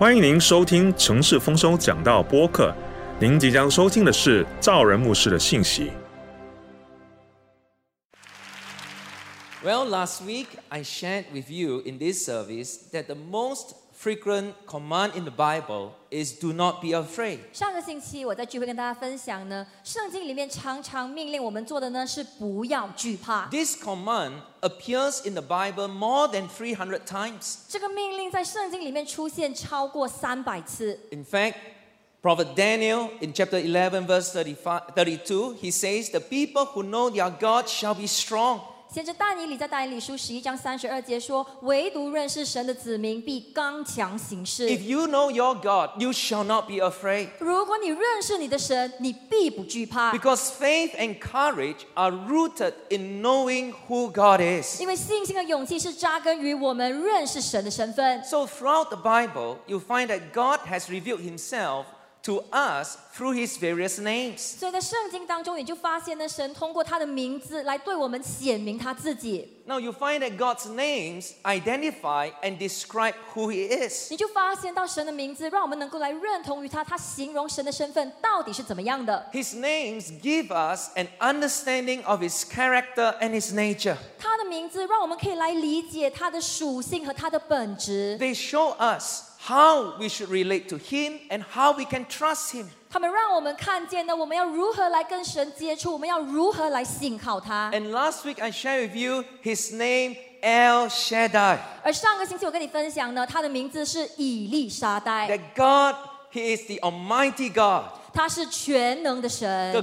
欢迎您收听城市丰收讲道播客。您即将收听的是赵仁牧师的信息。Well, last week I shared with you in this service that the most frequent command in the Bible is do not be afraid. 上个星期我在聚会跟大家分享呢，圣经里面常常命令我们做的呢是不要惧怕。 This command appears in the Bible more than 300 times. 这个命令在圣经里面出现超过三百次。 In fact, Prophet Daniel in chapter 11, verse 35, 32, he says, The people who know their God shall be strong. 先知但以理在但以理书十一章三十二节说：“唯独认识神的子民必刚强行事。If you know your God, you shall not be afraid. 如果你认识你的神，你必不惧怕，Because faith and courage are rooted in knowing who God is. 因为信心和勇气是扎根于我们认识神的身份。So, throughout the Bible, you find that God has revealed himself to us through his various names. 所以在圣经当中，你就发现呢，神通过他的名字来对我们显明他自己。 Now, you find that God's names identify and describe who he is. 你就发现到神的名字，让我们能够来认同于他，他形容神的身份到底是怎么样的。 His names give us an understanding of his character and his nature. 他的名字让我们可以来理解他的属性和他的本质。 They show us how we should relate to Him and how we can trust Him. And last week I shared with you His name El Shaddai. 而上个星期我跟你分享呢，他的名字是以利沙代。That God, He is the Almighty God.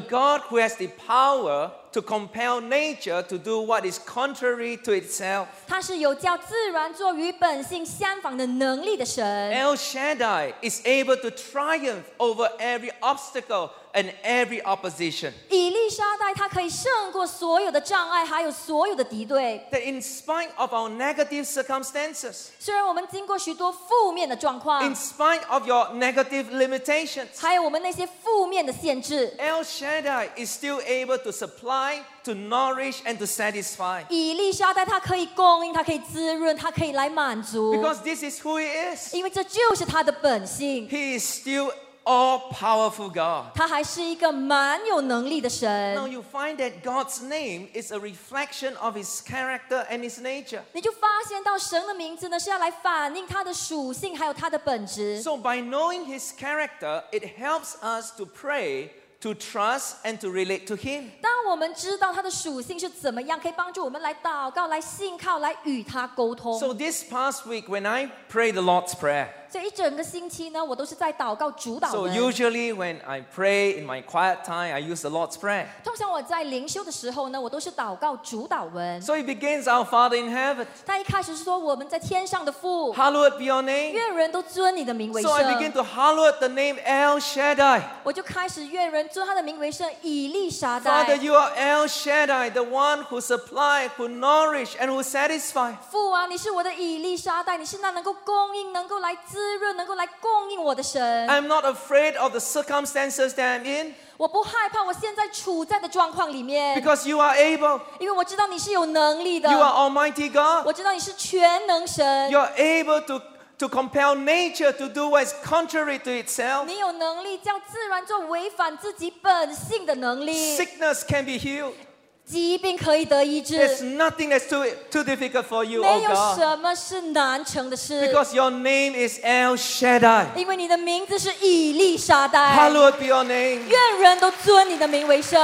God who has the power to compel nature to do what is contrary to itself. 他是有叫自然做与本性相反的能力的神。 El Shaddai is able to triumph over every obstacle and every opposition. 以利沙呆，他可以胜过所有的障碍，还有所有的敌对。 That in spite of our negative circumstances, 虽然我们经过许多负面的状况 in，spite of your negative limitations, 还有我们那些负面的限制， El Shaddai is still able to supply, to nourish, and to satisfy. 以利沙呆他可以供应，他可以滋润，他可以来满足， Because this is who He is. 因为这就是他的本性。 He is still all powerful God. 他还是一个蛮有能力的 Now 神， you find that God's name is a reflection of His character and His nature. 你就发现到神的名字呢是要来反映他的属性，还有他的本质。 So by knowing His character, it helps us to pray, to trust, and to relate to Him. 当我们知道他的属性是怎么样，可以帮助我们来祷告、来信靠、来与他沟通。 So this past week, when I pray the Lord's Prayer, So usually when I pray in my quiet time, I use the Lord's Prayer. 通常我在灵修的时候呢，我都是祷告主祷文。So it begins, Our Father in heaven, 他一开始是说我们在天上的父，hallowed be your name. So I begin to hallowed the name El Shaddai. 我就开始愿人尊他的名为圣，以利沙 Father, 代。you are El Shaddai, the one who supplies, who nourishes, and who satisfy. 父啊，你是我的以利沙代，你是那能够供应、能够来滋润、能够来供应我的神。I'm not afraid of the circumstances that I'm in 我不害怕我现在处在的状况里面，because you are able. 因为我知道你是有能力的 You，are Almighty God. 我知道你是全能神 You，are able to, to compel nature to do what is contrary to itself. 你有能力叫自然做违反自己本性的能力，Sickness can be healed. 疾病可以得医 There's 治， nothing that's too, too difficult for you, 没 oh 有 God. 什么是难成的事， Because your name is El Shaddai. 因为你的名字是以利沙呆， Hallowed be your name. 愿人都尊你的名为圣，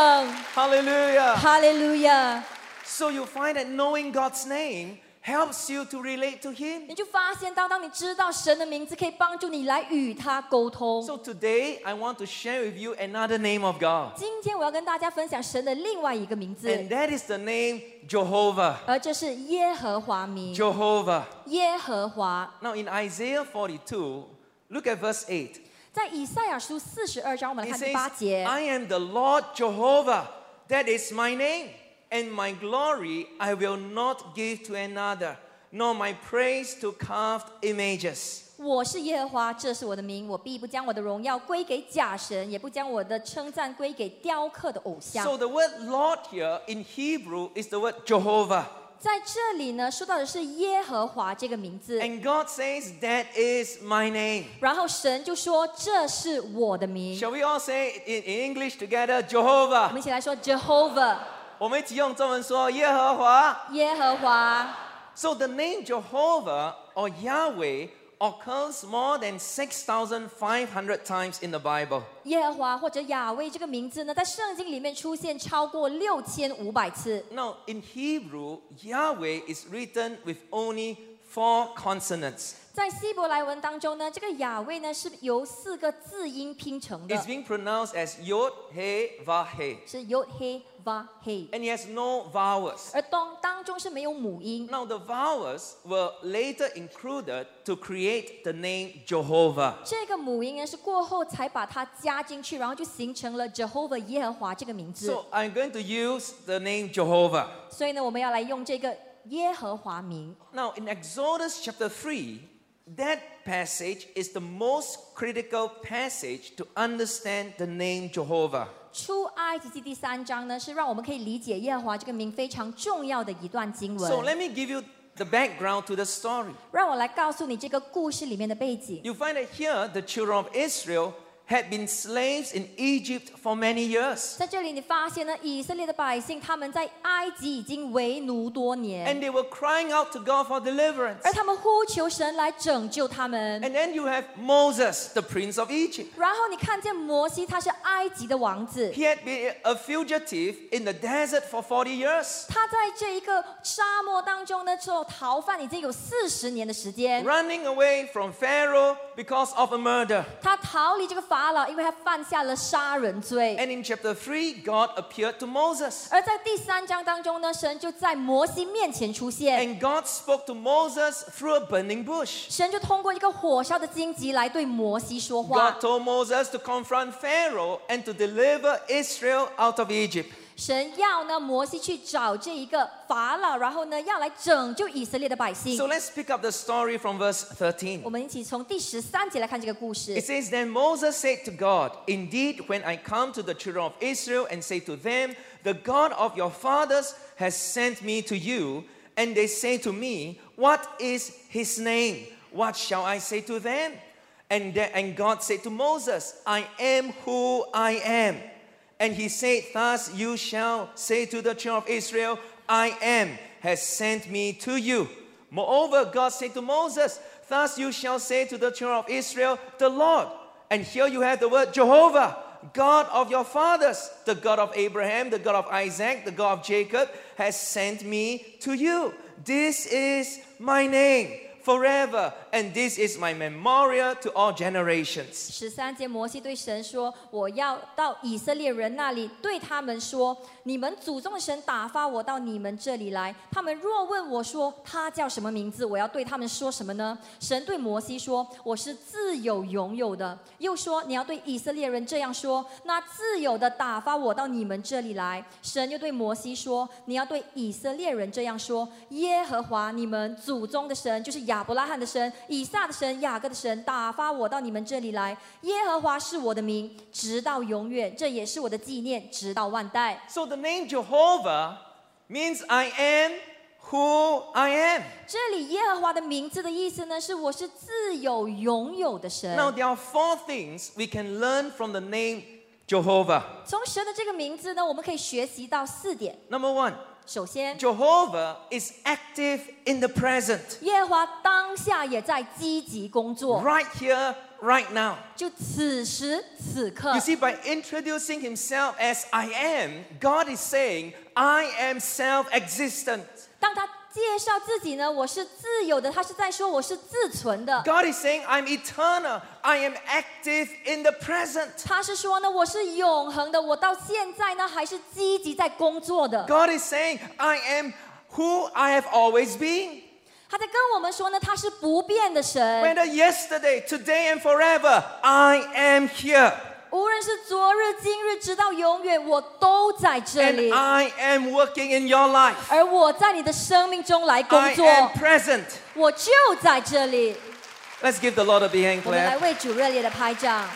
Hallelujah. 哈利路亚。 So you find that knowing God's name helps you to relate to Him. 你就发现到，当你知道神的名字，可以帮助你来与他沟通。 So today I want to share with you another name of God. 今天我要跟大家分享神的另外一个名字， And that is the name Jehovah. 而这是耶和华名。 Jehovah. 耶和华 Now in Isaiah 42, look at verse 8. 在以赛亚书四十二章，我们来 It 看第八 says, 节。 I am the Lord Jehovah. That is my name. And my glory I will not give to another, nor my praise to carved images. 我是耶和华，这是我的名，我必不将我的荣耀归给假神，也不将我的称赞归给雕刻的偶像。 So the word Lord here in Hebrew is the word Jehovah. 在这里呢，说到的是耶和华这个名字， And God says, That is my name. 然后神就说这是我的名。 Shall we all say it in, in English together? 我 Jehovah. 们一起来说 Jehovah， 我们一起用中文说耶和华。耶和华。 So the name Jehovah or Yahweh occurs more than 6,500 times in the Bible. 耶和华或者亚威这个名字呢，在圣经里面出现超过六千五百次。 Now, in Hebrew, Yahweh is written with only four consonants. 在希伯来文当中呢，这个雅威呢是由四个字音拼成的 It's，being pronounced as Yod, He, Vah, He. 是 Yod He Va He，And it has no vowels. 而当当中是没有母音。Now, the vowels were later included to create the name Jehovah. 这个母音呢是过后才把它加进去，然后就形成了 Jehovah 耶和华这个名字。So I'm going to use the name Jehovah. 所以呢，我们要来用这个耶和华名。Now, in Exodus chapter 3, that passage is the most critical passage to understand the name Jehovah. 出埃及记第三章呢，是让我们可以理解耶和华这个名非常重要的一段经文 So。let me give you the background to the story. 让我来告诉你这个故事里面的背景。You find that here the children of Israel had been slaves in Egypt for many years. 在这里，你发现呢，以色列的百姓他们在埃及已经为奴多 And 年， they were crying out to God for deliverance. 而他们呼求神来拯救他们。 And then you have Moses, the prince of Egypt. 然后你看见摩西，他是埃及的王子， He had been a fugitive in the desert for 40 years, 他在这一个沙漠当中呢，做逃犯已经有四十年的时间。 running away from Pharaoh because of a murder. 他逃离这个法老，因为他犯下了杀人罪。 And in chapter 3, God appeared to Moses. 而在第三章当中呢，神就在摩西面前出现， And God spoke to Moses through a burning bush. 神就通过一个火烧的荆棘来对摩西说话 God。told Moses to confront Pharaoh and to deliver Israel out of Egypt. 神要呢摩西去找这一个法老，然后呢要来拯救以色列的百姓 So。let's pick up the story from verse 13. 我们一起从第十三节来看这个故事 It。says, Then Moses said to God, Indeed, when I come to the children of Israel and say to them, The God of your fathers has sent me to you, and they say to me, What is his name? What shall I say to them? And, the- and God said to Moses, I am who I am. And he said, Thus you shall say to the children of Israel, I am has sent me to you. Moreover, God said to Moses, Thus you shall say to the children of Israel, The Lord. And here you have the word Jehovah, God of your fathers, the God of Abraham, the God of Isaac, the God of Jacob, has sent me to you. This is my name forever, and this is my memorial to all generations. 十三节，摩西对神说：“我要到以色列人那里，对他们说：你们祖宗的神打发我到你们这里来。他们若问我说他叫什么名字，我要对他们说什么呢？”神对摩西说：“我是自有拥有的。”又说：“你要对以色列人这样说：那自有的打发我到你们这里来。”神又对摩西说：“你要对以色列人这样说：耶和华你们祖宗的神，就是亚伯拉罕的神、以撒的神、雅各的神，打发我到你们这里来。耶和华是我的名，直到永远，这也是我的纪念，直到万代。So the name Jehovah means I am who I am. 这里耶和华的名字的意思呢，是我是自有拥有的神。Now, there are four things we can learn from the name Jehovah. 从神的这个名字呢，我们可以学习到四点。Number one, 首先， Jehovah is active in the present, 耶和华当下也在积极工作， right here, right now. 就此时此刻 You。see, by introducing himself as I am, God is saying, I am self existent. 当他 介绍自己呢，我是自由的，他是在说我是自存的。God is saying, I'm eternal. I am active in the present. 他是说呢，我是永恒的，我到现在呢还是积极在工作的。God is saying, I am who I have always been. 他在跟我们说呢，他是不变的神，Whether yesterday, today, and forever, I am here. 无论是昨日、今日，直到永远，我都在这 And 里。 I am working in your life. 而我在你的生命中来工 I 作， am present. 我就在这里。 Let's give the Lord a big hand 我们来 clap. 为主热烈的拍掌。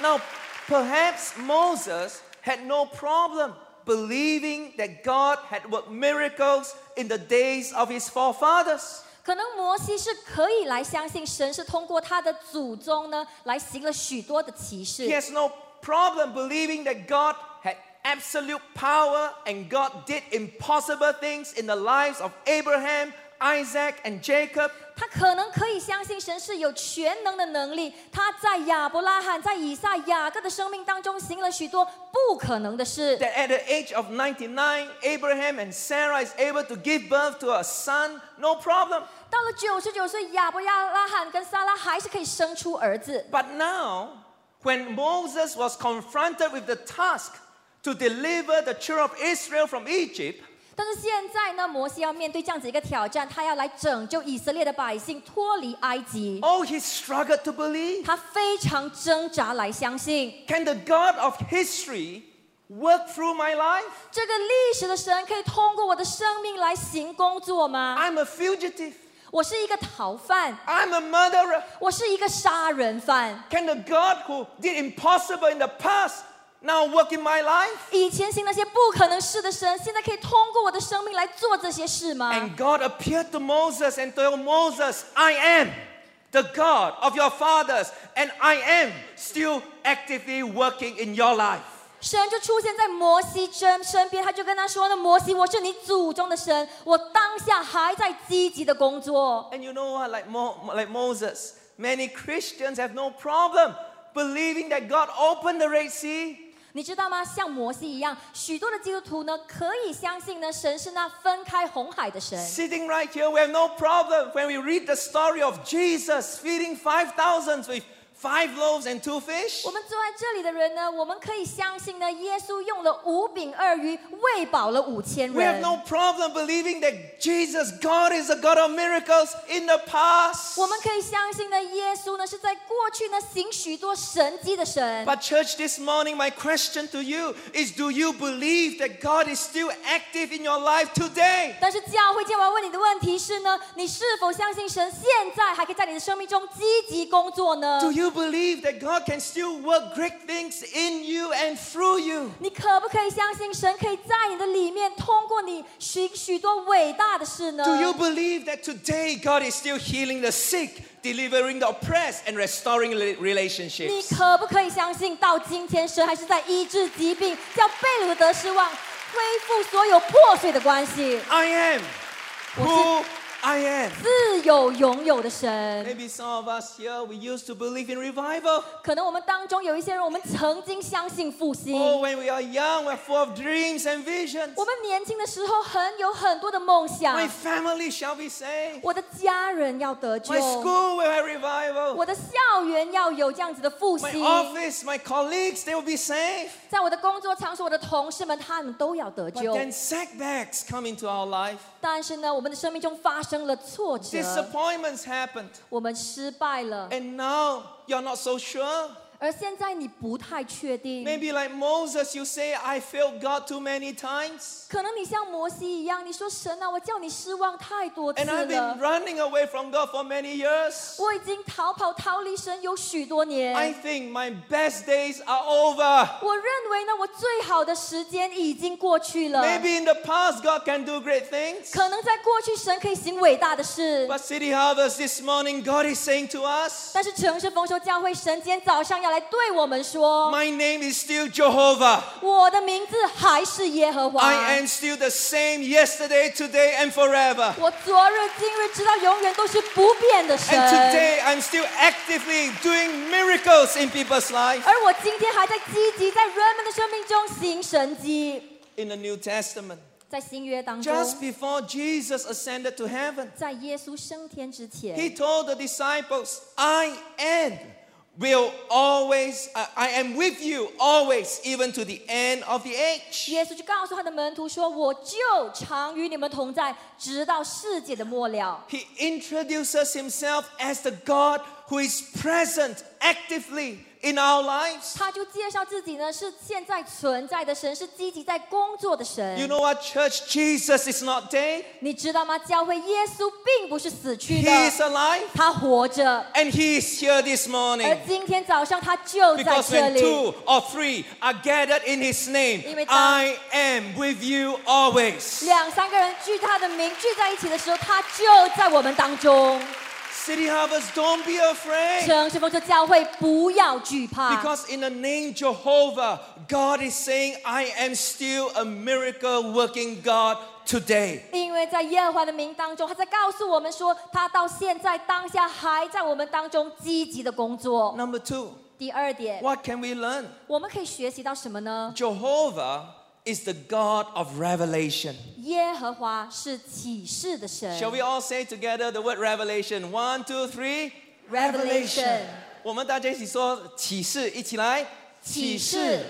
Now, perhaps Moses had no problem believing that God had worked miracles in the days of his forefathers. 可能摩西是可以来相信神是通过他的祖宗呢来行了许多的奇 He 事， has no problem believing that God had absolute power and God did impossible things in the lives of Abraham, Isaac, and Jacob. 他可能可以相信神是有全能的能力，他在亚伯拉罕、在以撒、雅各的生命当中行了许多不可能的事。 That at the age of 99, Abraham and Sarah is able to give birth to a son, no problem. 到了九十九岁，亚伯拉罕跟撒拉还是可以生出儿子。 But now, when Moses was confronted with the task to deliver the children of Israel from Egypt, 但是现在呢，摩西要面对这样子一个挑战，他要来拯救以色列的百姓脱离埃及。 oh, he struggled to believe. 他非常挣扎来相信， Can the God of history work through my life? 这个历史的神可以通过我的生命来行工作吗？ I'm a fugitive. 我是一个逃犯， I'm a murderer. 我是一个杀人犯。 Can the God who did impossible in the past now work in my life? 以前行那些不可能事的神，现在可以通过我的生命来做这些事吗？ And God appeared to Moses and told Moses, I am the God of your fathers, and I am still actively working in your life. 神就出现在摩西身身边，他就跟他说呢：“摩西，我是你祖宗的神，我当下还在积极的工作。 And you know what? Like, Mo- like Moses, many Christians have no problem believing that God opened the Red Sea. 你知道吗？像摩西一样，许多的基督徒呢，可以相信呢，神是那分开红海的神。Sitting right here, we have no problem when we read the story of Jesus feeding five thousands with five loaves and two fish. 我们坐在这里的人呢，我们可以相信呢，耶稣用了五饼二鱼喂饱了五千 We have 人。 no problem believing that Jesus, God is a God of miracles in the past. 我们可以相信呢，耶稣呢是在过去呢行许多神迹的神。 But, church, this morning, my question to you is Do you believe that God is still active in your life today? 但是教会今天我要问你的问题是呢，你是否相信神现在还可以在你的生命中积极工作呢？ Do you believe that God can still work great things in you and through you? 你可不可以相信神可以在你的里面通过你许许多伟大的事呢？ Do you believe that today God is still healing the sick, delivering the oppressed, and restoring rela- 你 relationships? 可不可以相信，到今天神还是在医治疾病，叫被掳的得失望，恢复所有破碎的关系， I am who I am. 自有永有的神。Maybe some of us here we used to believe in revival. 可能我们当中有一些人，我们曾经相信复兴。Oh, when we are young, we're full of dreams and visions. 我们年轻的时候很有很多的梦想。My family shall be saved. 我的家人要得救。My school will have revival. 我的校园要有这样子的复兴。My office, my colleagues, they will be saved. 在我的工作场所，我的同事们他们都要得救。But then setbacks come into our life. 但是呢，我们的生命中发生。了挫折，Disappointments happened. 我们失败了，And now you're not so sure. 而现在你不太确定。 Maybe like Moses, you say, I failed God too many times. 可能你像摩西一样，你说神啊，我叫你失望太多次 And I've been 了， running away from God for many years. 我已经逃跑逃离神有许多 I 年。 think my best days are over. 我认为呢，我最好的时间已经过去了。 Maybe in the past, God can do great things. 可能在过去，神可以行伟大的事， But City Harvest this morning, God is saying to us, 但是城市丰收教会神今天早上 要来对我们说， My name is still Jehovah. 我的名字还是耶和华。 I am still the same yesterday, today, and forever. 我昨日、今日，直到永远都是不变的神。 And today, I'm still actively doing miracles in people's life. 而我今天还在积极在人们的生命中行神迹。 In the New Testament, 在新约当中， just before Jesus ascended to heaven, 在耶稣升天之前， He told the disciples, I am will always, I I am with you always, even to the end of the age. 耶稣就告诉他的门徒说：“我就常与你们同在，直到世界的末了。 He introduces himself as the God who is present actively in our lives. 他就介绍自己呢是现在存在的神，是积极在工作的神。 You know what, church? Jesus is not dead, 你知道吗？教会耶稣并不是死去 He is 的， alive, 他活着。 and He is here this 而 morning. 今天早上他就在 Because 这 when 里， two or three are gathered in His name, 因为当- I am with you always. 两三个人聚他的名聚在一起的时候，他就在我们当中。 City Harvest, don't be afraid. 城市风车教会不要惧怕，Because in the name Jehovah, God is saying, I am still a miracle working God today. 因为在耶和华的名当中，他在告诉我们说，他到现在当下还在我们当中积极的工作。Number two, 第二点，what can we learn? 我们可以学习到什么呢？Jehovah is the God of revelation. 耶和华是启示的神。 Shall we all say together the word revelation? One, two, three. Revelation 我们大家一起说启示，一起来。启示。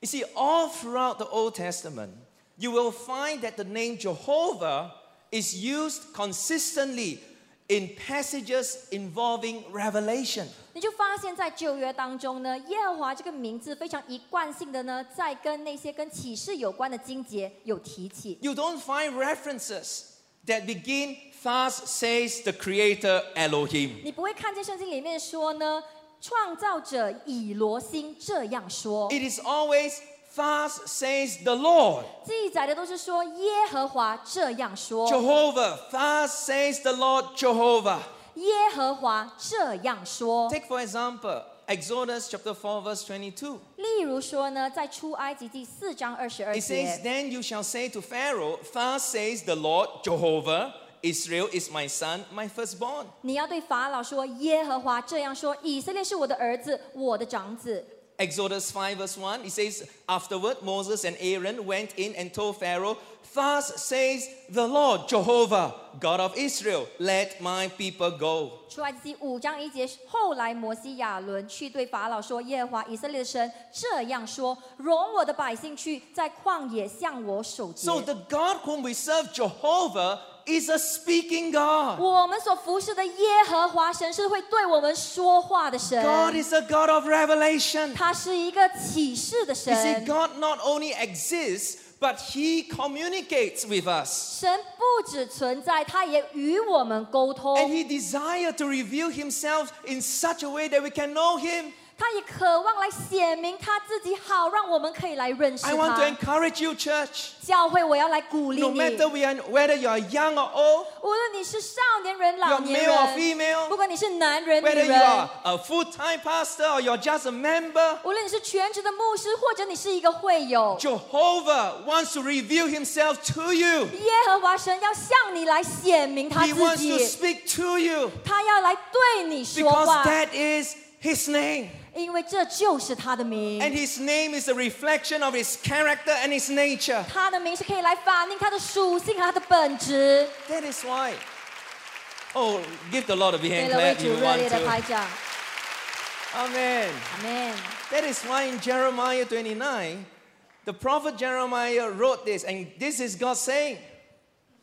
You see, all throughout the Old Testament, you will find that the name Jehovah is used consistently in passages involving revelation. 你就发现，在旧约当中呢，耶和华这个名字非常一贯性的呢，在跟那些跟启示有关的经节有提起。You don't find references that begin, Thus says the Creator Elohim. 你不会看见圣经里面说呢，创造者以罗星这样说，It is always, Thus says the Lord. 记载的都是说耶和华这样说， Jehovah, thus says the Lord Jehovah. 耶和华这样说。 Take for example, Exodus chapter 4, verse 22. 例如说呢，在出埃及记四章二十二 It says, 节， Then you shall say to Pharaoh, Thus says the Lord Jehovah, Israel is my son, my firstborn. 你要对法老说，耶和华这样说：以色列是我的儿子，我的长子。 Exodus 5, verse 1, it says, Afterward, Moses and Aaron went in and told Pharaoh, Thus says the Lord Jehovah, God of Israel, let my people go. 出埃及记五章一节，后来摩西亚伦去对法老说：“耶和华以色列的神这样说：容我的百姓去，在旷野向我守节。 So the God whom we serve, Jehovah, is a speaking God. 我们所服侍的耶和华神是会对我们说话的神， God is a God of revelation. 他是一个启示的 You see, 神。 God not only exists, but He communicates with us. 神不只存在，他也与我们沟通。 And He desires to reveal Himself in such a way that we can know Him. 他也渴望来显明他自己，好让我们可以来认识 I want to 他。 encourage you, church. 教会，我要来鼓励 No 你， matter we are, whether you are young or old, 无论你是少年人、老 you're 年 male or 人， female, 不管你是男人、女 whether you 人 are，a full-time pastor or you're just a member, 无论你是全职的牧师，或者你是一个会友， Jehovah wants to reveal Himself to you. 耶和华神要向你来显明他 He 自 wants to 己， speak to you 他要来对你说 because 话， that is His name. 因为这就是他的 And 名。 His name is a reflection of His character and His nature. 他的名是可以来反映他的属性和他的本质。 That is why. Oh, give the Lord a big 给 hand 了为 clap 主 if you 热 want 烈的拍 to. 掌， Amen. 阿门。 That is why in Jeremiah 29, the prophet Jeremiah wrote this, and this is God saying.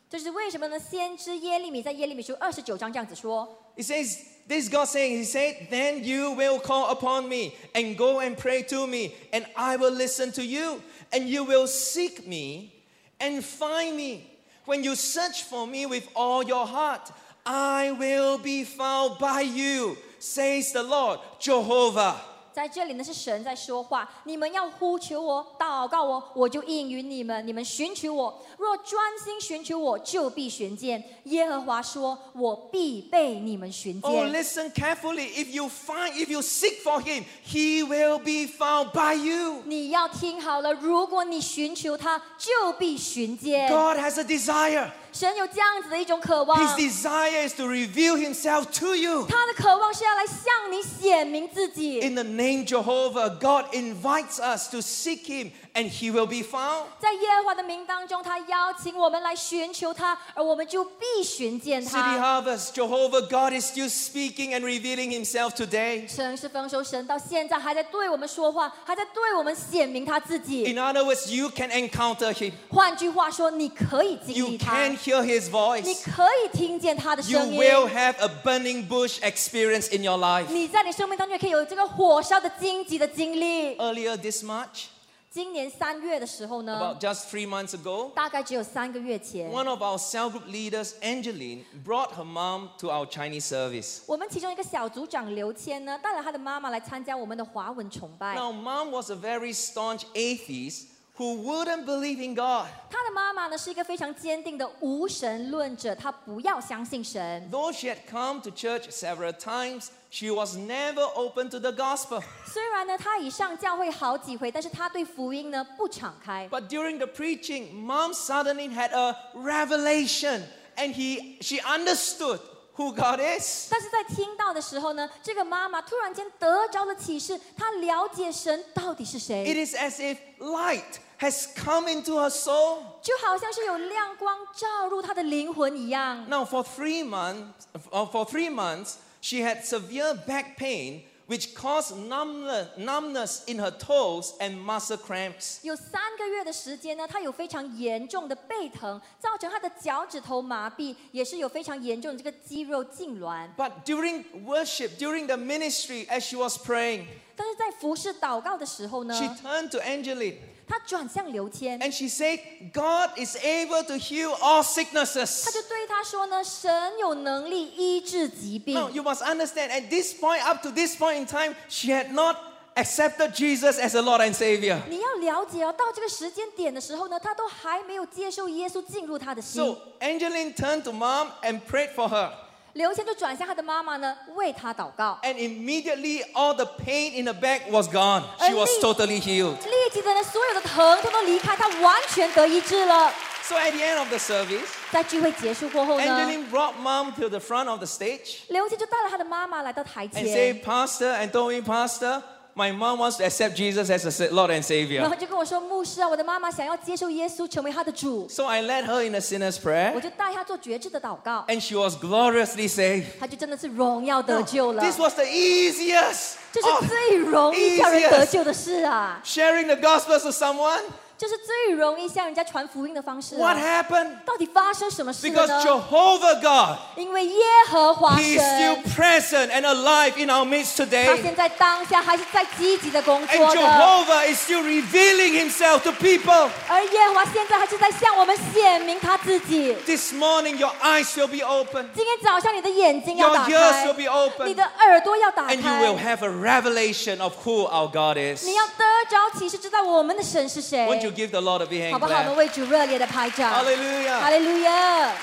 这是为什么呢？先知耶利米在耶利米书二十九章这样子说： He says, This is God saying, He said, Then you will call upon me and go and pray to me, and I will listen to you, and you will seek me and find me. When you search for me with all your heart, I will be found by you, says the Lord, Jehovah. 在这里呢，是神在说话。你们要呼求我，祷告我，我就应允你们。你们寻求我，若专心寻求我，就必寻见。耶和华说：“我必被你们寻 Oh, 见。listen carefully. If you find, if you seek for him, he will be found by you. 你要听好了，如果你寻求他，就必寻见。God has a desire. 神有这样子的一种渴望， His desire is to reveal himself to you. 他的渴望是要来向你显明自己。 In the name Jehovah, God invites us to seek him and he will be found. 在耶和华的名当中，他邀请我们来寻求他，而我们就必寻见 City 他。 Harvest, Jehovah God is still speaking and revealing himself today. 城市丰收神到现在还在对我们说话，还在对我们显明他自己。 In other words, you can encounter him. 换句话说，你可以经 You 历他 can，hear his 你 voice. 可以听见他的 You 声音。 will have a burning bush experience in your life. 你在你生命当中也可以有这个火烧的荆棘的经历。 Earlier this March, 今年三月的时候呢 about，just three months ago, 大概只有三个月前， one of our cell group leaders, Angeline, brought her mom to our Chinese service. 我们其中一个小组长刘谦呢，带了他的妈妈来参加我们的华文崇拜。 Now, mom was a very staunch atheist who wouldn't believe in God. 他的妈妈呢是一个非常坚定的无神论者，她不要相信神。 Though she had come to church several times, she was never open to the gospel. 虽然呢，她已上教会好几回，但是她对福音呢不敞开。 But during the preaching, mom suddenly had a revelation and he, she understood who God is. 但是在听到的时候呢，这个妈妈突然间得着了启示，她了解神到底是 It 谁， is as if light has come into her soul. 就好像是有亮光照入她的灵魂一样。 Now, for three months, uh, for three months, she had severe back pain, which caused numbness, numbness in her toes and muscle cramps. 有三个月的时间呢，她有非常严重的背疼，造成她的脚趾头麻痹，也是有非常严重的这个肌肉痉挛。 But during worship, during the ministry, as she was praying, 但是在服侍祷告的时候呢， she turned to Angeline 她转向刘谦， and she said, God is able to heal all sicknesses. 他就对他说呢：“神有能力医治疾病。 Now, you must understand, at this point, up to this point in time, she had not accepted Jesus as a Lord and Savior. 你要了解哦，到这个时间点的时候呢，他都还没有接受耶稣进入他的心。 So, Angeline turned to mom and prayed for her. 刘谦就转向他的妈妈呢，为他祷告。 And immediately, all the pain in the back was gone. She was totally healed. 立即的呢，所有的疼痛都离开，他完全得医治了。 So, at the end of the service, 在聚会结束过后呢， Angeline brought mom to the front of the stage 刘谦就带了他的妈妈来到台 and 前 said, Pastor, and told me, Pastor, my mom wants to accept Jesus as a sa- Lord and 然 Savior. 后就跟我说：“牧师啊，我的妈妈想要接受耶稣，成为她的主。 So, I led her in a sinner's ” prayer, 我就带她做绝志的祷告， and she was gloriously saved. 她就真的是荣耀得救了。 This was the easiest 这是 of 最容易叫人得救的事啊！ sharing the gospel to someone. 这是最容易向人家传福音的方式、 What 啊。 happened? 到底发生什么事 Because 了呢？ Jehovah God, 因为耶和华 He is still 神， present and alive in our midst 他 today. 现在当下还是在积极的工 And 作的， Jehovah is still revealing Himself to people. 而耶和华现在还是在向我们显明他自己。 This morning, your eyes will be open, 今天早上你的眼睛要 your 打 ears 开 will，be open, 你的耳朵要打 and you will 开， have a revelation of who our God is. 你要得着启示，知道我们的神是谁。 Won't you give the Lord a big hand 好不好？我们 clap? 为主热烈的拍掌。哈 Hallelujah. 利路亚。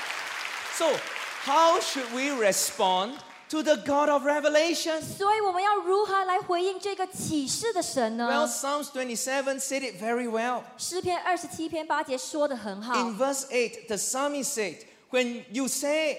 So, how should we respond to the God of revelation? 所以我们要如何来回应这个启示的神 Well, 呢？ Psalms 27 said it very well. 诗篇二十七篇八节说的很好。 In verse 8, the psalmist said, When you say,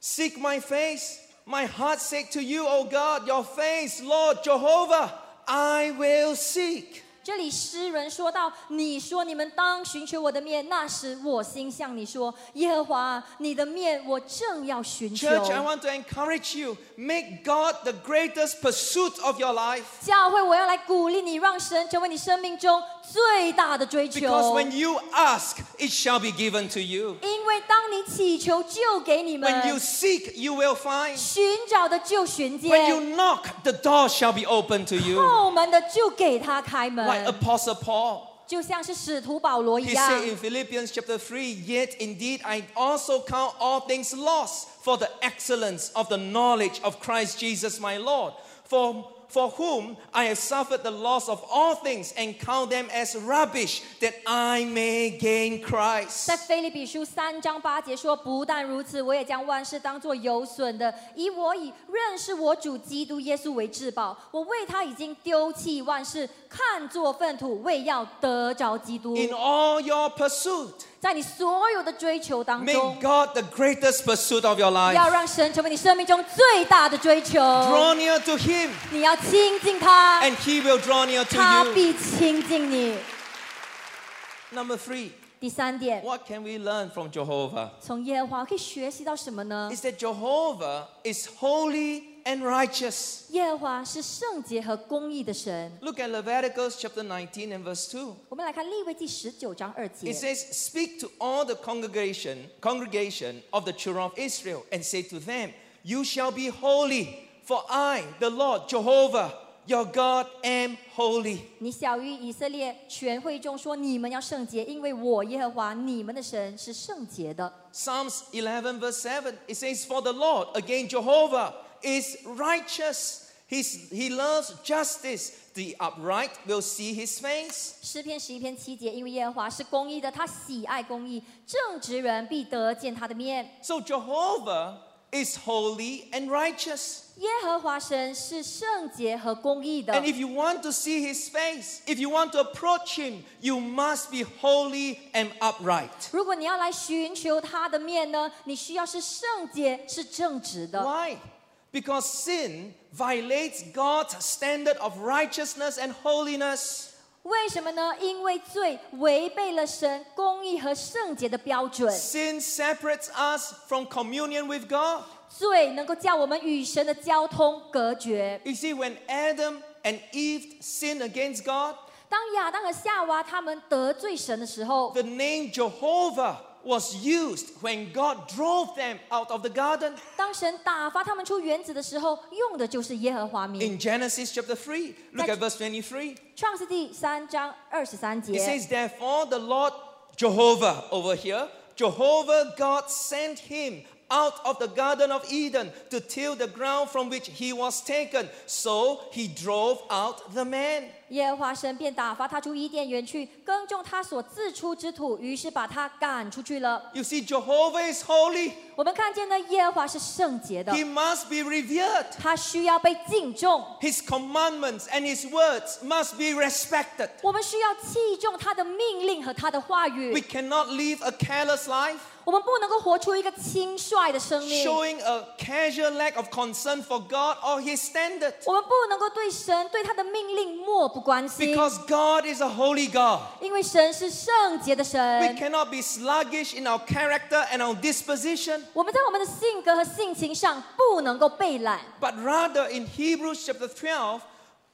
Seek my face, my heart said to you, O God, your face, Lord Jehovah, I will seek. 这里诗人说到：“你说你们当寻求我的面，那时我心向你说，耶和华，你的面我正要寻求。Church, I want to encourage you, make God the greatest pursuit of your life. 教会，我要来鼓励你，让神成为你生命中最大的追求。 Because when you ask, it shall be given to you. 因为当你祈求，就给你们 When you seek, you will find. 寻找的就寻 When you 见， knock, the door shall be open to you. 后门的就给他开门 Like，Apostle Paul. 就像是使徒保罗一 He 样 said。in Philippians chapter 3, Yet indeed I also count all things lost for the excellence of the knowledge of Christ Jesus my Lord, for, for whom I have suffered the loss of all things and count them as rubbish, that I may gain Christ. 在腓立比书三章八节说：“不但如此，我也将万事当作有损的，以我以认识我主基督耶稣为至宝。我为他已经丢弃万事，看作粪土，为要得着基督。 In all your pursuit, 在你所有的追求当中 make，God the greatest pursuit of your 要 life. 让神成为你生命中最大的追求。 Draw near to Him, 你要亲近他， and He will draw near to 他 you. 必亲近你。 Number three, 第三点， what can we learn from Jehovah? 从耶和华可以学习到什么呢？ Is that Jehovah is holy and righteous. 耶和华是圣洁和公义的神。 Look at Leviticus chapter 19 and verse 2. 我们来看利未记十九章二 It 节， says, Speak to all the congregation, congregation of the children of Israel, and say to them, You shall be holy, for I, the Lord Jehovah, your God, am holy. 你小于以色列全会众说：你们要圣洁，因为我耶和华你们的神是圣洁的。 Psalms 11, verse 7, it says, For the Lord, again Jehovah, is righteous. He's, he loves justice. The upright will see his face. 诗篇十一篇七节，因为耶和华是公义的，他喜爱公义，正直人必得见他的面。 So Jehovah is holy and righteous. 耶和华神是圣洁和公义的 And。if you want to see his face, if you want to approach him, you must be holy and upright. 如果你要来寻求他的面呢，你需要是圣洁，是正直的。 Why? Because sin violates God's standard of righteousness and holiness. 为什么呢？因为罪违背了神公义和圣洁的标准， Sin separates us from communion with God. 罪能够叫我们与神的交通隔绝。 You see, when Adam and Eve sinned against God, 当亚当和夏娃他们得罪神的时候， the name Jehovah was used when God drove them out of the garden. 当神打发他们出园子的时候，用的就是耶和华名。 In Genesis chapter 3, look at verse 23. 创世纪三章二十三 It 节， says, Therefore, the Lord Jehovah over here, Jehovah God sent him out of the Garden of Eden to till the ground from which he was taken. So he drove out the man. 耶和华神便打发他出伊甸园去耕种他所自出之土，于是把他赶出去了。You see, Jehovah is holy. 我们看见呢，耶和华是圣洁的，He must be revered. 他需要被敬重。His commandments and his words must be respected. 我们需要器重他的命令和他的话语 We，cannot live a careless life, 我们不能够活出一个轻率的生命，showing a casual lack of concern for God or his standard. 我们不能够对神对他的命令漠不关心， Because God is a holy God. 因为神是圣洁的 We 神。 cannot be sluggish in our character and our disposition, 我们在我们的性格和性情上不能够被懒， but rather in Hebrews chapter 12,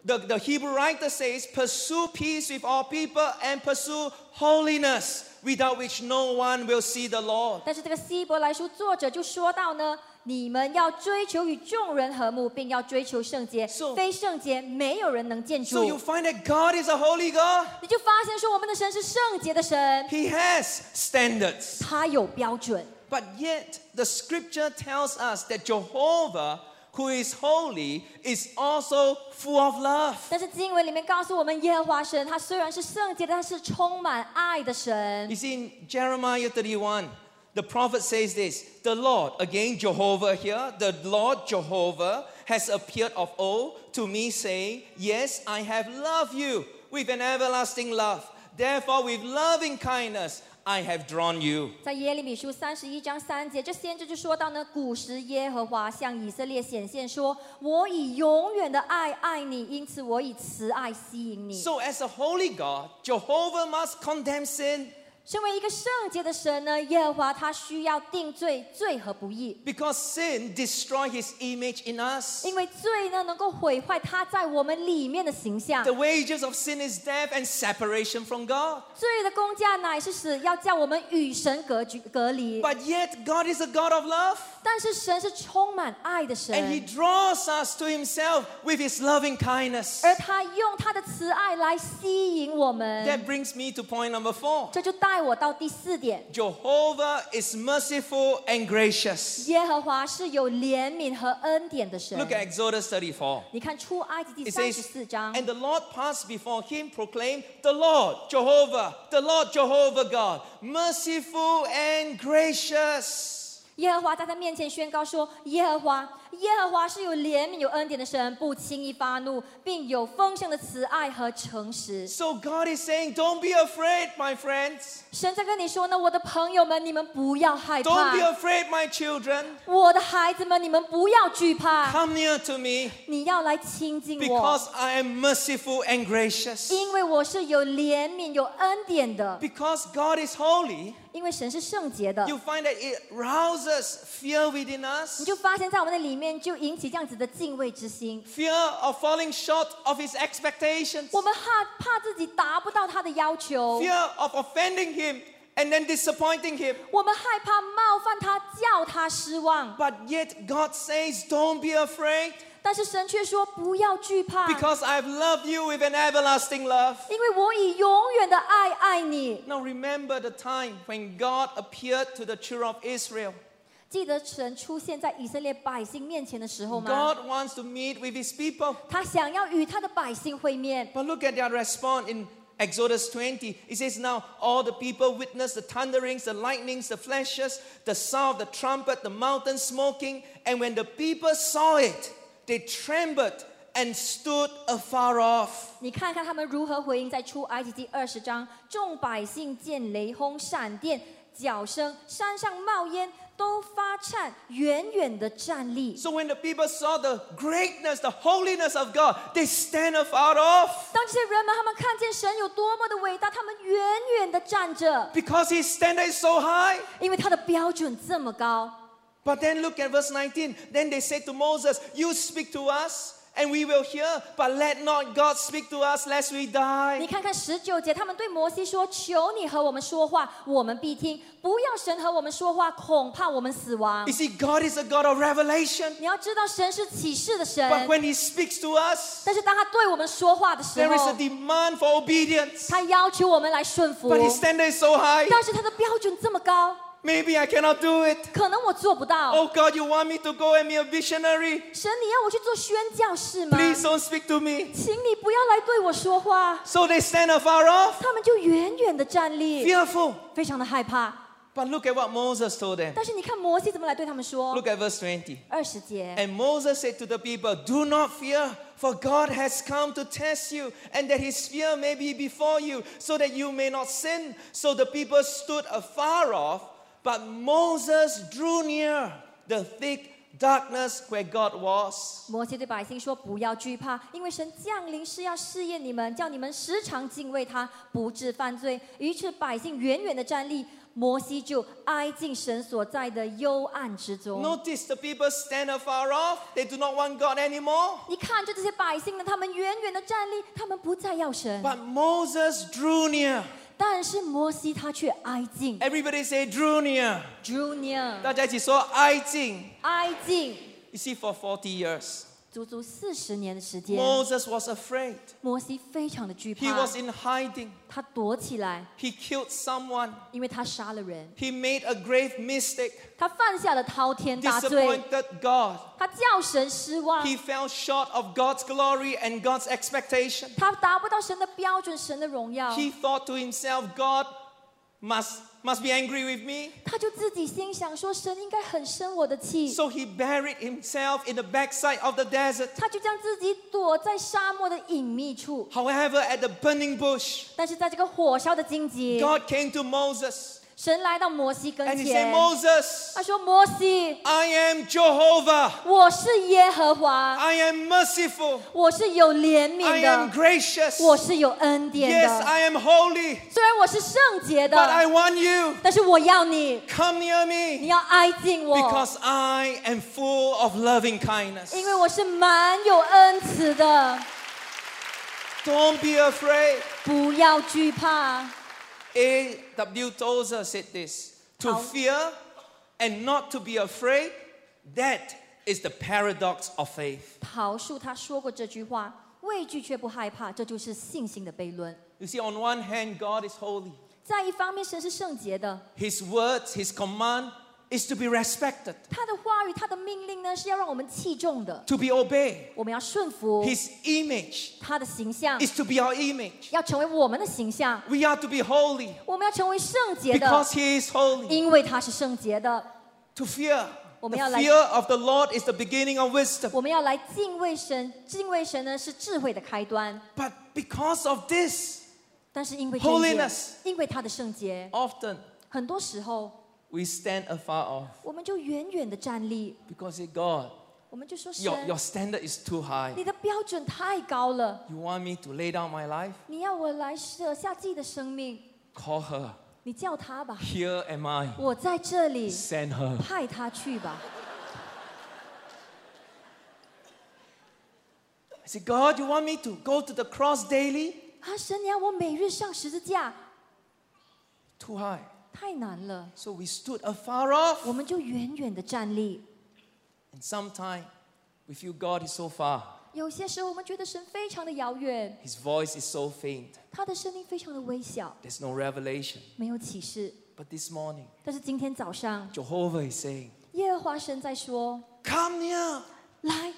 the, the Hebrew writer says, Pursue peace with all people and pursue holiness, without which no one will see the Lord. 但是这个希伯来书作者就说到呢， 你们要追求与众人和睦，并要追求圣洁 So- 非圣洁，没有人能见 So you 主。 find that God is a holy God. 你就发现说，我们的神是圣洁的神， He has standards. 他有标准。 But yet, the scripture tells us that Jehovah, who is holy, is also full of love. 但是经文里面告诉我们，耶和华神他虽然是圣洁的，但是充满爱的神 You。see, in Jeremiah 31, the prophet says this The Lord, again Jehovah here, the Lord Jehovah has appeared of old to me, saying, Yes, I have loved you with an everlasting love. Therefore, with loving kindness, I have drawn you. 在耶利米书三十一章三节，这先知就说到呢：古时耶和华向以色列显现说：“我以永远的爱爱你，因此我以慈爱吸引你。” So, as a holy God, Jehovah must condemn sin 身为一个圣洁的神呢，耶和华他需要定罪，罪和不义， because sin destroys his image in us. 因为罪呢能够毁坏他在我们里面的形象 The。wages of sin is death and separation from God. 罪的工价乃是死，要叫我们与神隔绝隔离。 But yet, God is a God of love. 但是神是充满爱的 And He 神， draws us to Himself with His loving kindness. 而他用他的慈爱来吸引我们。 That brings me to point number four 这就带我到第四点： Jehovah is merciful and gracious. 耶和华是有怜悯和恩典的神。 Look at Exodus 34. 你看出埃及记 It 三十 says, 四章， And the Lord passed before him, proclaimed, The Lord, Jehovah, the Lord, Jehovah God, merciful and gracious. 耶和华在他面前宣告说：“耶和华耶和华是有怜悯、有恩典的神，不轻易发怒，并有丰盛的慈爱和诚实。So God is saying, Don't be afraid, my friends. 神在跟你说呢，我的朋友们，你们不要害怕 Don't be，afraid, my children. 我的孩子们，你们不要惧怕，Come near to me 你要来亲近我，because I am merciful and gracious. 因为我是有怜悯、有恩典的，Because God is holy, 因为神是圣洁的。 you find that it rouses fear within 你 us. 就发现，在我们的里面就引起这样子的敬畏之心。 Fear of falling short of his expectations. 我们怕怕自己达不到他的要求， Fear of offending him and then disappointing him. 我们害怕冒犯他，叫他失望。 But yet God says, Don't be afraid 但是神却说不要惧怕， because I've loved you with an everlasting love. 因为我以永远的爱爱你。 Now remember the time when God appeared to the children of Israel. 记得神出现在以色列百姓面前的时候吗？ God wants to meet with his people. 他想要与他的百姓会面。 But look at their response in Exodus 20. It says, Now all the people witnessed the thunderings, the lightnings, the flashes, the sound of the trumpet, the mountain smoking. And when the people saw it, they trembled and stood afar off. 你看看他们如何回应，在出埃及记二十章，众百姓见雷轰、闪电、脚声，山上冒烟，都发颤，远远的站立。So when the people saw the greatness, the holiness of God, they stand afar off 当这些人们他们看见神有多么的伟大，他们远远的站着，because his standard is so high. 因为他的标准这么高。But then look at verse 19. Then they said to Moses, You speak to us, and we will hear, but let not God speak to us, lest we 你 die. 看看十九节，他们对摩西说：“求你和我们说话，我们必听；不要神和我们说话，恐怕我们死亡 You。see, God is a God of revelation. ”你要知道，神是启示的神， But when He speaks to us, 但是当他对我们说话的时 there is 候 a，demand for obedience. 他要求我们来顺服。 But His standard is so high. 但是他的标准这么高， Maybe I cannot do it. 可能我做不到。 Oh God, you want me to go and be a visionary? 神，你要我去做宣教士吗？ Please don't speak to me. 请你不要来对我说话。 So they stand afar off, 他们就远远的站立， fearful. 非常的害怕。 But look at what Moses told them. 但是你看摩西怎么来对他们说 Look？at verse 20. 二十节， And Moses said to the people, Do not fear, for God has come to test you, and that his fear may be before you, so that you may not sin. So the people stood afar off, but Moses drew near the thick darkness where God was. 摩西对百姓说：“不要惧怕，因为神降临是要试验你们，叫你们时常敬畏他，不致犯罪。”于是百姓远远的站立，摩西就挨进神所在的幽暗之中。 Notice the people stand afar off, they do not want God anymore. 你看着这些百姓呢，他们远远的站立，他们不再要神， But Moses drew near. 但是摩西他却挨近 Everybody say, drew near.，drew near，大家一起说，挨近。挨近，You see, for forty years, 足足四十年的时间， Moses was afraid. 摩西非常的惧 He 怕， was in hiding. 他躲起来， He killed someone. 因为他杀了人， He made a grave mistake, 他犯下了滔天大罪， disappointed God. 他叫神失望， He fell short of God's glory and God's expectation. 他达不到神的标准，神的荣耀， He thought to himself, God must, must be angry with me. 他就自己心想说，神应该很生我的气， So he buried himself in the backside of the desert. 他就将自己躲在沙漠的隐秘处。 However, at the burning bush, 但是在这个火烧的荆棘， God came to Moses 神来到摩西跟 and he said, 前， Moses, 他说：“摩西， I am Jehovah. 我是耶和华， I am merciful. 我是有怜 I 悯 am 的， gracious. 我是有恩典 Yes, 的。 I am holy. 虽然我是圣洁 But I 的， want you. 但是我要你， Come near 你 me 要挨近我， because I am full of loving kindness. 因为我是满有恩慈的。 Don't be afraid. 不要惧怕。 A.W. Tozer said this To fear and not to be afraid, that is the paradox of faith. 陶恕他说过这句话：畏惧却不害怕，这就是信心的悖论。You see, on one hand, God is holy. 在一方面，神是圣洁的。His words, His command is to be respected, 他的话语、他的命令呢，是要让我们器重的， to be obeyed. 我们要顺服。 His image 他的形象 is to be our image. 要成为我们的形象， We are to be holy 我们要成为圣洁的 because，He is holy. 因为他是圣洁的。 To fear 我们要来 fear of the Lord is the beginning of wisdom. 我们要来敬畏神，敬畏神呢是智慧的开端。 But because of this, 但是因为这一点 Holiness 因为他的圣洁， often 很多时候 we stand afar off 我们就远远的站立， because say, God, 我们就说 your, your 神， standard is too high. 你的标准太高了， You want me to lay down my life? 你要我来舍下自己的生命， Call her. 你叫他吧， Here am I. 我在这里， Send her. 派他去吧。 I say, God, you want me to go to the cross daily? 啊，神，你要我每日上十字架， Too high. 太难了， So we stood afar off. 我们就远远的站立。 And sometimes we feel God is so far. 有些时候，我们觉得神非常的遥远， His voice is so faint. 他的声音非常的微小， There's no revelation. 没有启示。 But this morning, 但是今天早上， Jehovah is saying, 耶和华神在说 Come near. 来，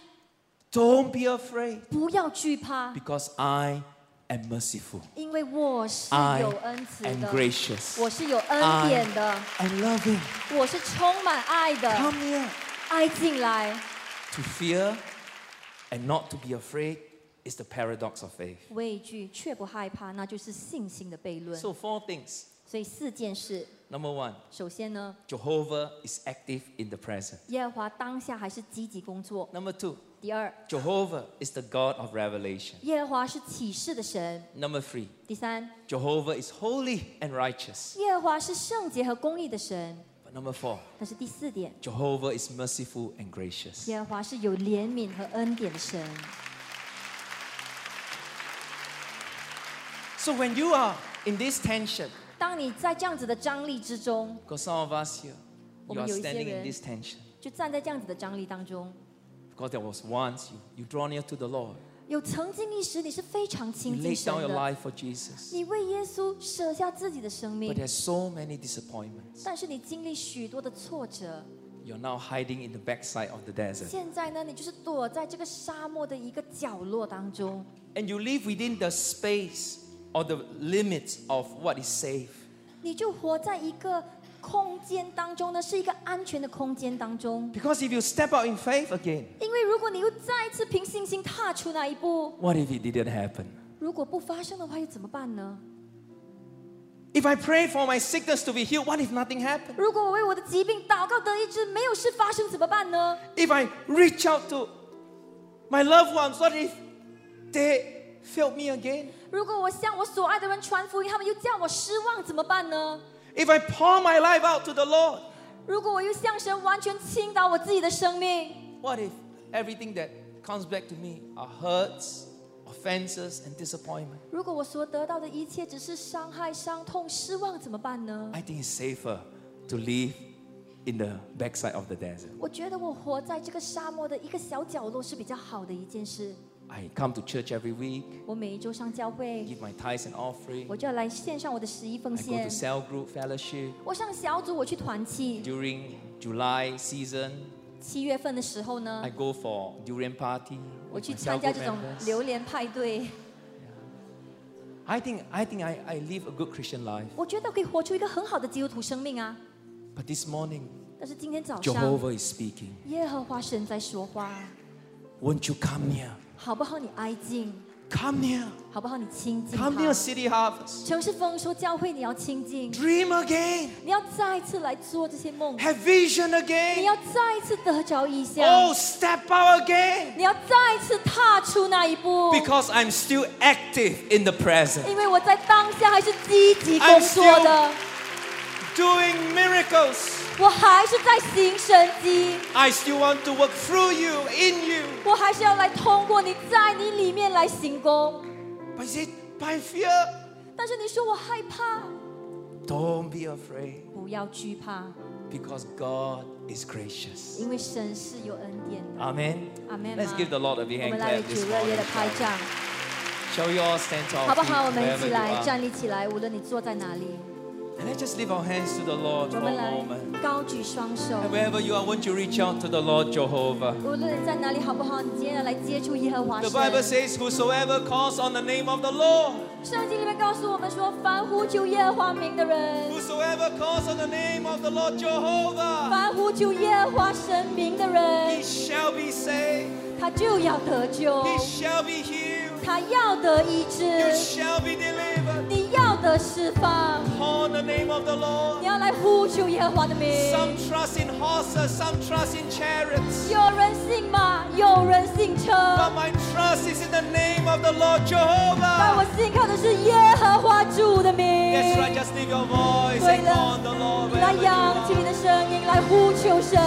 Don't be afraid 不要惧怕， because I am merciful. 因为我是 I 有恩慈 am 的， gracious. 我是有恩典的， and loving. 我是充满爱的。 Come near. 爱进来， To fear and not to be afraid is the paradox of faith. 畏惧却不害怕，那就是信心的悖论。 So, four things. 所以四件事， Number one, 首先呢， Jehovah is active in the present. 耶和华当下还是积极工作。 Number two, 第二， Jehovah is the God of revelation. 耶和华是启示的神。 Number three, 第三， Jehovah is holy and righteous. 耶和华是圣洁和公义的神。 But number four, 但是第四点， Jehovah is merciful and gracious. 耶和华是有怜悯和恩典的神。 So when you are in this tension, 当你在这样子的张力之中， because some of us here, you are 我们有一些 standing in 人。 this tension. 就站在这样子的张力当中， Because there was once you, you draw near to the Lord. 有曾经一时你是非常 You 亲 laid 近 down 神 your 的， life for Jesus. 你为耶稣舍下自己的生 But 命， there's so many disappointments. 但是你经历许多的挫折， You're now hiding in the backside of the desert. 现在呢，你就是躲在这个沙漠的一个角落当中， And you live within the space or the limits of what is safe. 你就活在一个 空间当中呢，是一个安全的空间当中。 Because if you step out in faith again, 因为如果你又再次凭信心踏出那一步， what if it didn't happen? 如果不发生的话，又怎么办呢？ If I pray for my sickness to be healed, what if nothing happened? 如果我为我的疾病祷告得医治，没有事发生怎么办呢？ If I reach out to my loved ones, what if they failed me again? 如果我向我所爱的人传福音，他们又叫我失望，怎么办呢？ If I pour my life out to the Lord, 如果我又向神完全倾倒我自己的生命， what if everything that comes back to me are hurts, offenses, and disappointment? 如果我所得到的一切只是伤害、伤痛、失望，怎么办呢？ I think it's safer to live in the backside of the desert. 我觉得我活在这个沙漠的一个小角落是比较好的一件事。 I come to church every week, 我每一周上教会， give my tithes and offering. 我就要来献上我的十一奉 I go 献 to。cell group fellowship 我上小组，我去团契。 during July season. 七月份的时候呢 I，go for durian party 我 with 去 my 参 cell 加 group 这种 members. 榴莲派对。 I think I think I, I live a good Christian life. 我觉得可以活出一个很好的基督徒生命啊。 But this morning, 但是今天早上， Jehovah is speaking. 耶和华神在说话， Won't you come near? 好不好？你挨近， Come near. 好不好？你亲近 Come near 他。 City Harvest. 城市丰收教会，你要亲近， Dream again. 你要再一次来做这些梦， Have vision 你 again. 要再一次得着意象， Oh, step out again. 你要再一次踏出那一步。 Because I'm still active in the present. 因为我在当下还是积极工 I'm 作 still- 的， Doing miracles. 我还是在行神迹， I still want to work through you, in you. 我还是要来通过你，在你里面来行功。 But is it by fear? 但是你说我害怕， Don't be afraid. 不要惧怕， Because God is gracious. 因为神是有恩典的。 Amen. 阿门 Let's give the Lord a big 我 hand 们来为 clap this 主热烈的 morning. 拍掌， Shall we all stand to our 好不 feet 好？我们一 wherever 起 you 来 are? 站立起来，无论你坐在哪里。 And let's just lift our hands to the Lord 我 for 们 a 来 moment. 高举双手。 And wherever you are, won't you reach out to the Lord Jehovah? 无论你在哪里，好不好？你今天来接触耶和华 The Bible 神。 says, Whosoever calls on the name of the Lord, 圣经里面告诉我们说，凡呼求耶和华名的人， whosoever calls on the name of the Lord Jehovah, 凡呼求耶和华神名的 he 人， shall be saved, 他就要得救， he shall be healed, 他要得医 you 治， shall be delivered. 你要 得释放。 Call on the name of the Lord. 你要来呼求耶和华的名。 Some trust in horses, some trust in chariots. 有人信马，有人信车， But my trust is in the name of the Lord 但 Jehovah. 我信靠的是耶和华主的名。 That's right, just lift your voice 对 and 的 call on the Lord. 你来 wherever you 扬起 are. 你的声音，来呼求神。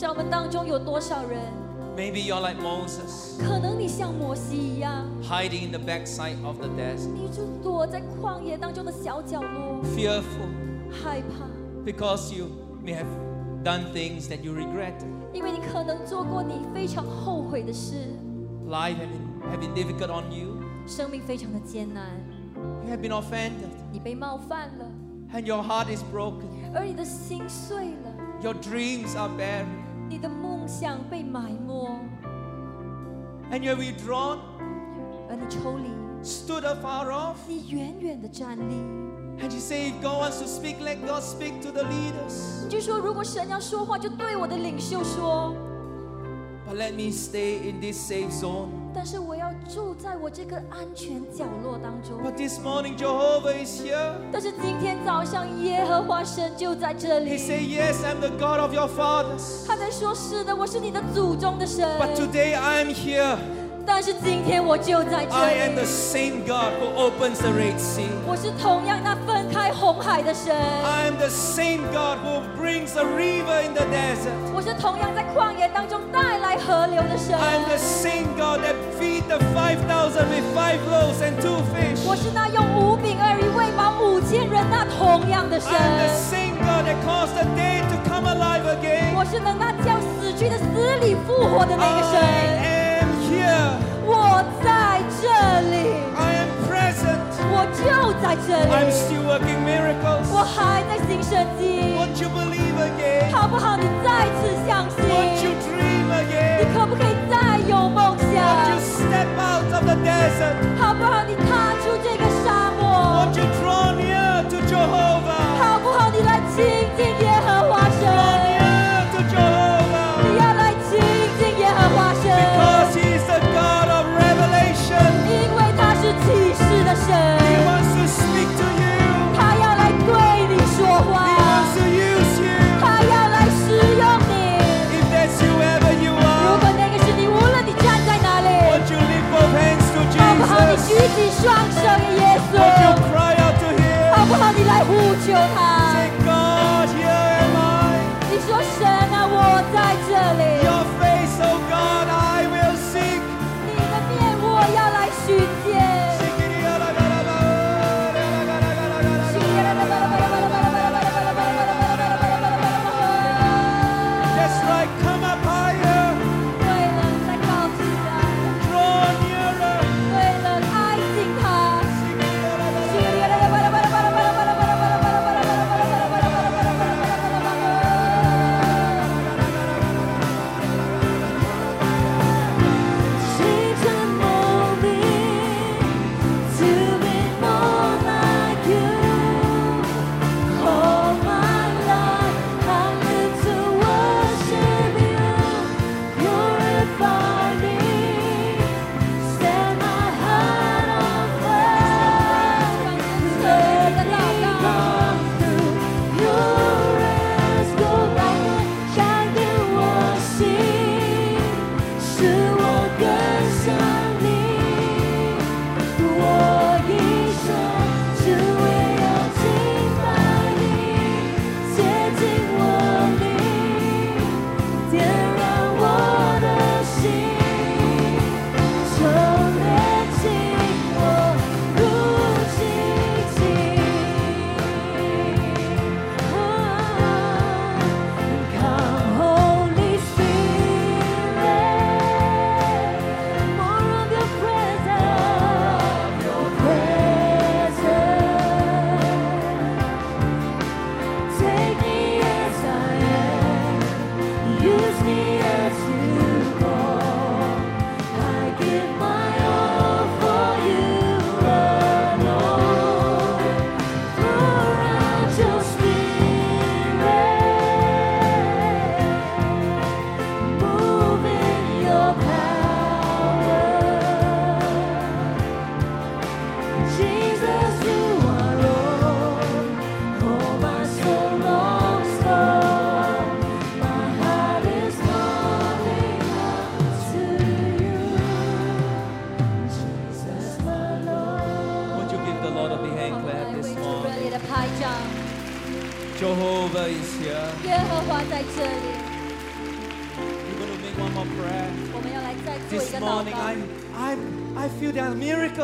here. 我不知道我们当中有多少人， Maybe you're like Moses, 可能你像摩西一样， hiding in the backside of the desert, 你就躲在旷野当中的小角落， fearful 害怕， because you may have done things that you regret. 因为你可能做过你非常后悔的事， Life have been, have been difficult on you. 生命非常的艰难， You have been offended, 你被冒犯了， and your heart is broken. 而你的心碎了， Your dreams are buried, 你的梦想被埋没， and you're withdrawn, 而你抽离， stood afar off, 你远远的站立。 and you say, if God wants to speak, let God speak to the leaders. 你就说，如果神要说话，就对我的领袖说。 But let me stay in this safe zone. 但是我要住在我这个安全角落当中。But this morning, Jehovah is here. 但是今天早上，耶和华神就在这里 He。said, Yes, I'm the God of your fathers. 他在说：“是的，我是你的祖宗的神。But today I am here. 但是今天我就在 I 这 am the 里。 same God who opens the Red Sea. 我是同样那分开红海的神。 I am the same God who brings a river in the desert. 我是同样在旷野当中带来河流的神。 I am the same God that feed the 5,000 with five loaves and two fish. 我是那用五饼二鱼喂饱五千人那同样的神 I。am the same God that caused the dead to come alive again. 我是能那叫死去的死里复活的那个神。 I am here. 我在 这里， I am present. 我就在这 I'm 里， still working miracles. 我还在行神迹， Won't you believe again? 好不好？你再次相 Won't you 信， dream 你 again? 可不可以再有梦 Won't you 想？ step out of the desert? 好不好？你踏出这个沙漠 Won't，you draw near to Jehovah? 他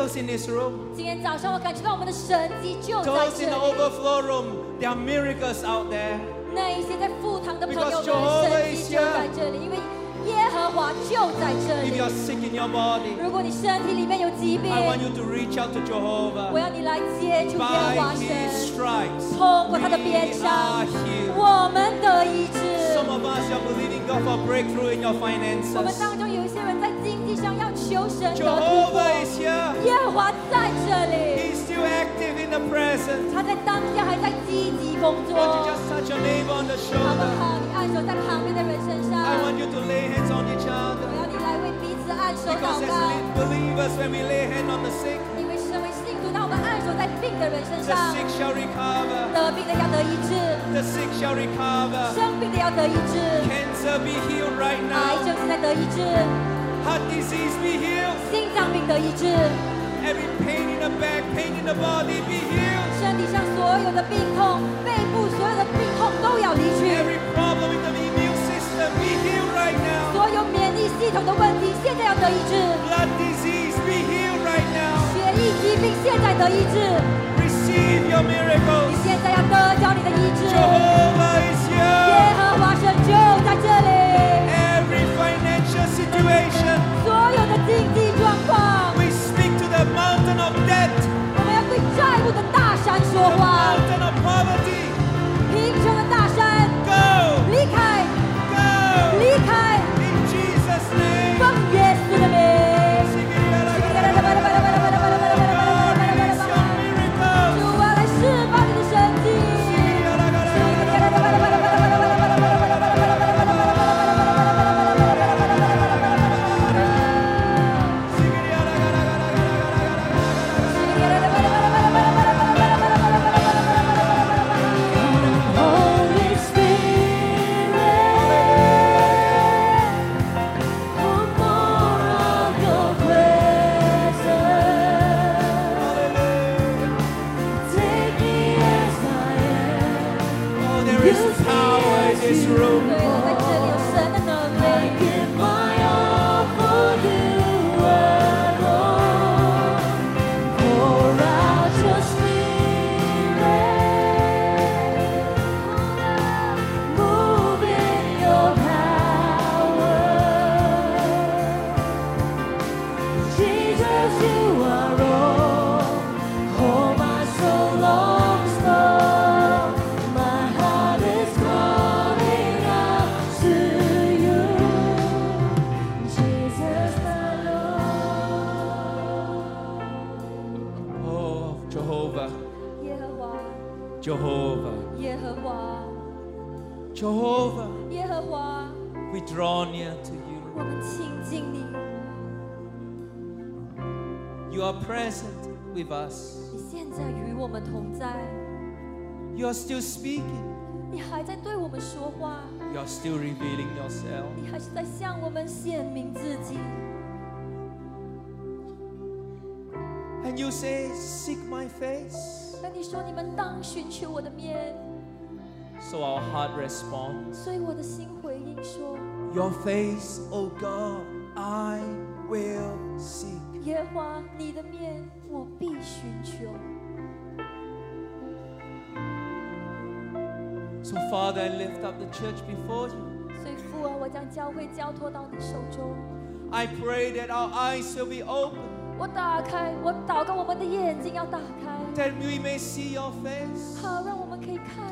Those in this room. Those in the overflow room, there are miracles out there. 那一些在副堂的朋友 Because 们，Jehovah is here. If 里 you。are sick in your body, 如果你身体里面有疾病，I want you to reach out to Jehovah. 要你来接触耶和 By 华 His 神，stripes, 通过他的鞭 we 伤 are，healed. 我们得医治。Some of us are believing God for breakthrough in your finances. 求神得突 Jehovah 破， is here. 耶和华在这里， He's still active in the present. 他在当下还在积极工作。 Won't you just touch your neighbor on the 好不 shoulder? 好？你按手在旁边的人身上， I want you to lay hands on each 我 other. 要你来为彼此按手祷 Because 告。 as believers, when we lay hands on the sick, 因为身为信徒，当我们按手在病的人身 the 上， sick shall recover. 得病的要得医治， The sick shall recover. 生病的要得医治， Cancer be healed right 癌 now. 症现在得医治， Heart disease be healed. 心脏病得医治，Every pain in the back, pain in the body be healed. 身体上所有的病痛，背部所有的病痛都要离去，Every problem with the immune system be healed right now. 所有免疫系统的问题现在要得医治，Blood disease be healed right now. 血液疾病现在得医治，Receive your miracles. 你现在要得着你的医治。Jehovah is 耶 here. 和华神就在这里所有的经济 are present with us. 你现在与我们同在， You are still speaking. 你还在对我们说话， You are still revealing yourself. 你还是在向我们显明自己。 And you say, Seek my face. 那你说你们当寻求我的面， So our heart responds, 所以我的心回应说： Your face, O God, I will seek. 耶和华，你的面我必寻求。So, Father, I lift up the church before you. 所以父啊，我将教会交托到你手中。I pray that our eyes will be open, 我打开，我祷告，我们的眼睛要打开，that we may see your face. 好让我们可以看。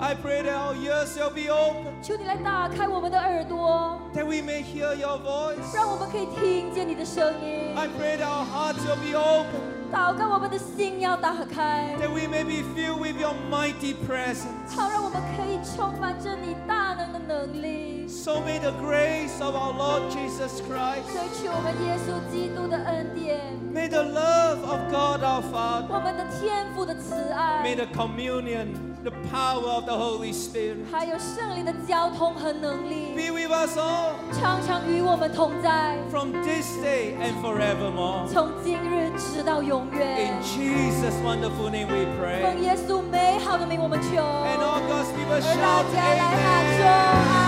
I pray that our ears will be open, 求你来打开我们的耳朵， that we may hear your voice. 让我们可以听见你的声音。 I pray that our hearts will be open, 祷告，我们的心要打开， that we may be filled with your mighty presence. 好让我们可以充满着你大能的能力。 So may the grace of our Lord Jesus Christ, 追求我们耶稣基督的恩典， may the love of God our Father, 我们的天父的慈爱 may，the communion, The power of the Holy Spirit 还有圣灵的交通和能力，be with us all 常常与我们同在，from this day and forevermore. 从今日直到永 In 远。Jesus' wonderful name we 奉 pray. 耶稣美好的名，我们求。And all God's people shout Amen.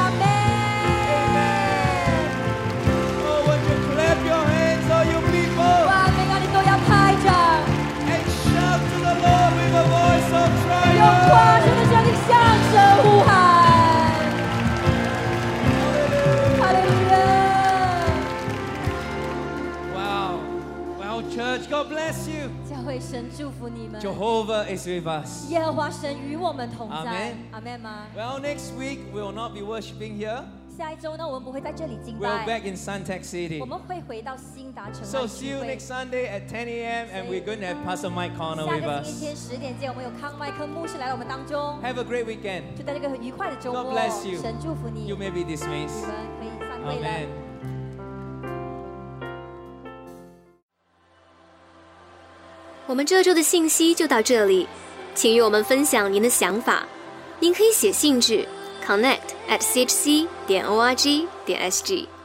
用夸 triumph. 张的声音向神呼喊。哈利路亚！ Wow. Well, church, God bless you. 教会神祝福你们。 Jehovah is with us. 耶和华神与我们同在 Amen。阿门吗？ Well, next week we will not be worshiping here. 下一周呢，我们不会在这里敬 We're 拜，back in Suntec City. 我们会回到新达城 So see you next。Sunday at 10 a.m. and we're going to have Pastor Mike Connor with 个星期天十点见，我们有康麦克牧师来到我们当中。Have a great weekend. 就在这个愉快的周 God 末，bless you. 神祝福你，You may be dismissed. 们可以散会了。Amen. 我们这周的信息就到这里，请与我们分享您的想法。您可以写信至 connect at chc 点 org 点 sg。